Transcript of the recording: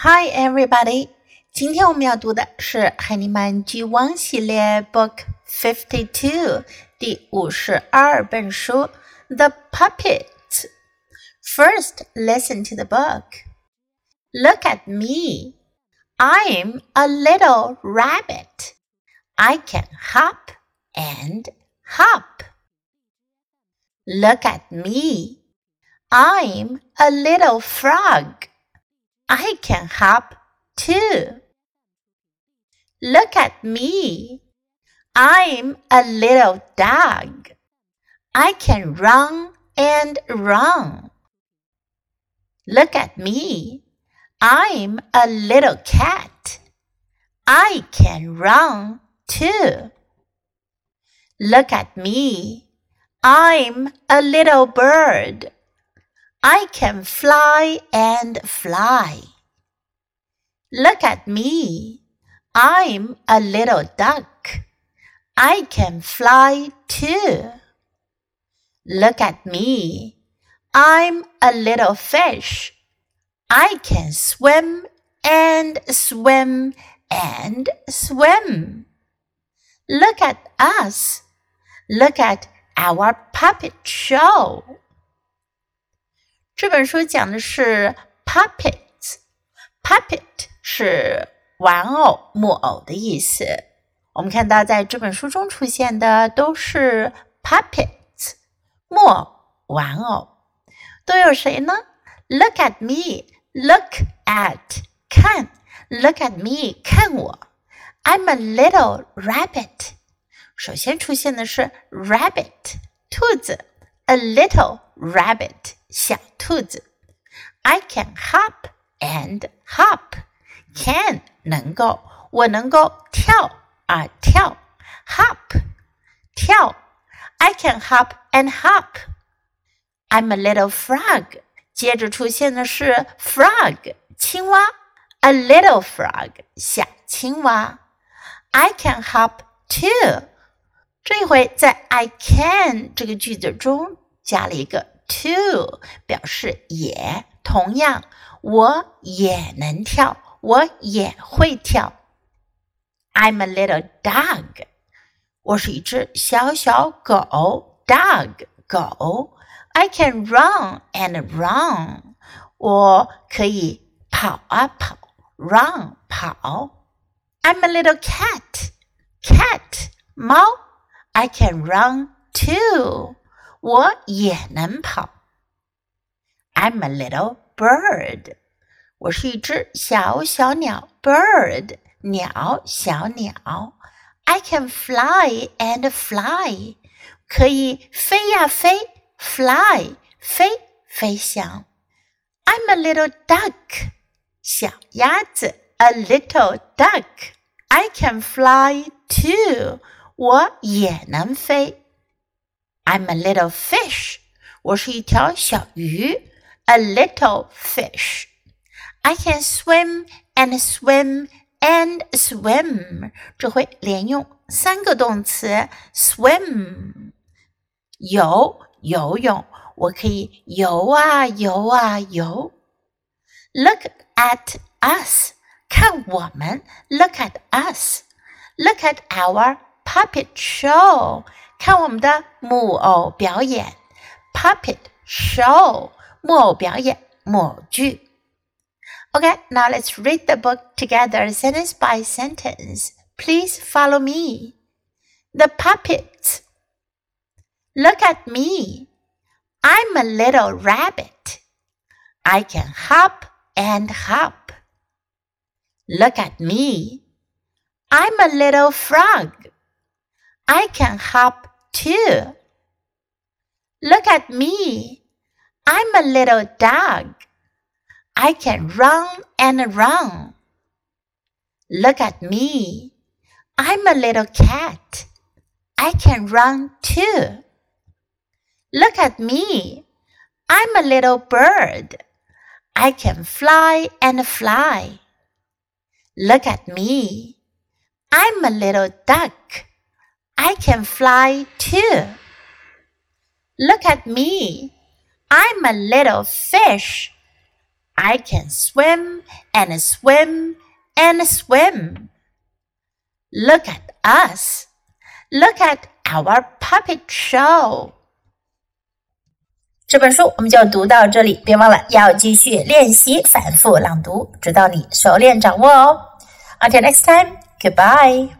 Hi, everybody！今天我们要读的是海尼曼剧王系列 Book Fifty Two 第五十二本书 The Puppets。First, listen to the book. Look at me. I'm a little rabbit. I can hop and hop. Look at me. I'm a little frog. I can hop too. Look at me. I'm a little dog. I can run and run. Look at me. I'm a little cat. I can run too. Look at me. I'm a little bird. I can fly and fly. Look at me. I'm a little duck. I can fly too. Look at me. I'm a little fish. I can swim and swim and swim. Look at us. Look at our puppet show. 这本书讲的是 puppets。puppet 是玩偶、木偶的意思。我们看到在这本书中出现的都是 puppets，木偶、玩偶。都有谁呢？Look at me，look at 看，look at me 看我。I'm a little rabbit。首先出现的是 rabbit 兔子 ，a little rabbit 小兔子。I can hop and hop。can 能够，我能够跳啊跳，hop 跳。I can hop and hop。I'm a little frog。接着出现的是 frog 青蛙，a little frog 小青蛙。I can hop too。这一回在 I can 这个句子中 加了一个 too，表示也。同样，我也能跳，我也会跳。I'm a little dog，我是一只小小狗，dog 狗。I can run and run，我可以跑啊跑，run 跑。I'm a little cat，cat 猫。I can run too。我也能跑。I'm a little bird。我是一只小小鸟，bird 鸟小鸟。I can fly and fly。可以飞呀飞。fly 飞飞翔。I'm a little duck 小鸭子，a little duck。I can fly too 我也能飞。 I'm a little fish 我是一条小鱼，a little fish。I can swim and swim and swim。这回连用三个动词，swim 游。游泳，我可以游啊游啊游。Look at us，看我们。Look at us，Look at our puppet show， 看我们的木偶表演。Puppet show，木偶表演，木偶剧。Okay, now let's read the book together, sentence by sentence. Please follow me. The puppets. Look at me. I'm a little rabbit. I can hop and hop. Look at me. I'm a little frog. I can hop too. Look at me. I'm a little dog. I can run and run. Look at me. I'm a little cat. I can run too. Look at me. I'm a little bird. I can fly and fly. Look at me. I'm a little duck. I can fly too. Look at me. I'm a little fish. I can swim and swim and swim. Look at us. Look at our puppet show. 这本书我们就读到这里，别忘了要继续练习反复朗读，直到你熟练掌握哦。Until next time, goodbye.